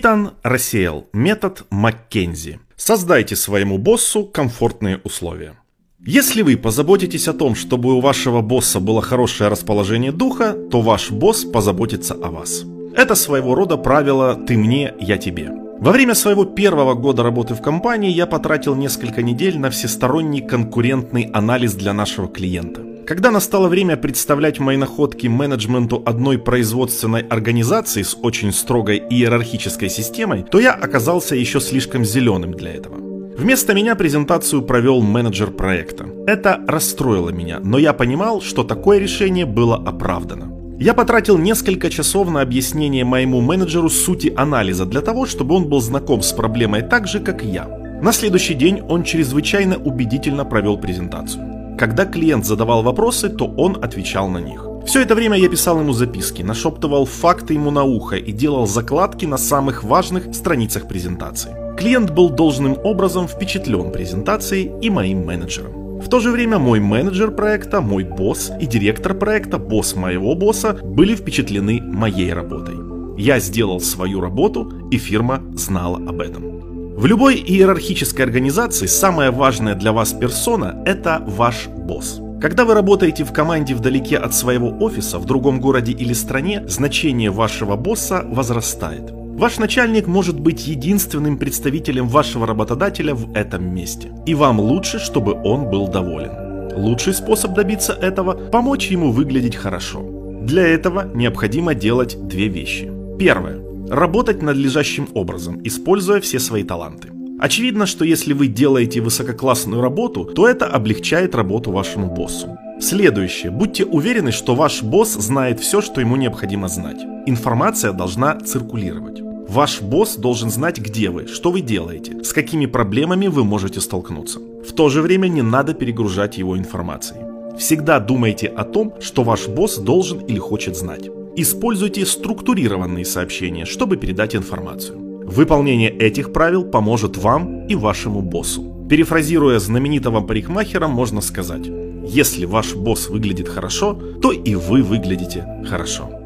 Итан рассеял метод Маккензи. Создайте своему боссу комфортные условия. Если вы позаботитесь о том, чтобы у вашего босса было хорошее расположение духа, то ваш босс позаботится о вас. Это своего рода правило «ты мне, я тебе». Во время своего первого года работы в компании я потратил несколько недель на всесторонний конкурентный анализ для нашего клиента. Когда настало время представлять мои находки менеджменту одной производственной организации с очень строгой иерархической системой, то я оказался еще слишком зеленым для этого. Вместо меня презентацию провел менеджер проекта. Это расстроило меня, но я понимал, что такое решение было оправдано. Я потратил несколько часов на объяснение моему менеджеру сути анализа для того, чтобы он был знаком с проблемой так же, как я. На следующий день он чрезвычайно убедительно провел презентацию. Когда клиент задавал вопросы, то он отвечал на них. Все это время я писал ему записки, нашептывал факты ему на ухо и делал закладки на самых важных страницах презентации. Клиент был должным образом впечатлен презентацией и моим менеджером. В то же время мой менеджер проекта, мой босс и директор проекта, босс моего босса, были впечатлены моей работой. Я сделал свою работу, и фирма знала об этом. В любой иерархической организации самая важная для вас персона – это ваш босс. Когда вы работаете в команде вдалеке от своего офиса, в другом городе или стране, значение вашего босса возрастает. Ваш начальник может быть единственным представителем вашего работодателя в этом месте. И вам лучше, чтобы он был доволен. Лучший способ добиться этого – помочь ему выглядеть хорошо. Для этого необходимо делать две вещи. Первое. Работать надлежащим образом, используя все свои таланты. Очевидно, что если вы делаете высококлассную работу, то это облегчает работу вашему боссу. Следующее. Будьте уверены, что ваш босс знает все, что ему необходимо знать. Информация должна циркулировать. Ваш босс должен знать, где вы, что вы делаете, с какими проблемами вы можете столкнуться. В то же время не надо перегружать его информацией. Всегда думайте о том, что ваш босс должен или хочет знать. Используйте структурированные сообщения, чтобы передать информацию. Выполнение этих правил поможет вам и вашему боссу. Перефразируя знаменитого парикмахера, можно сказать, если ваш босс выглядит хорошо, то и вы выглядите хорошо.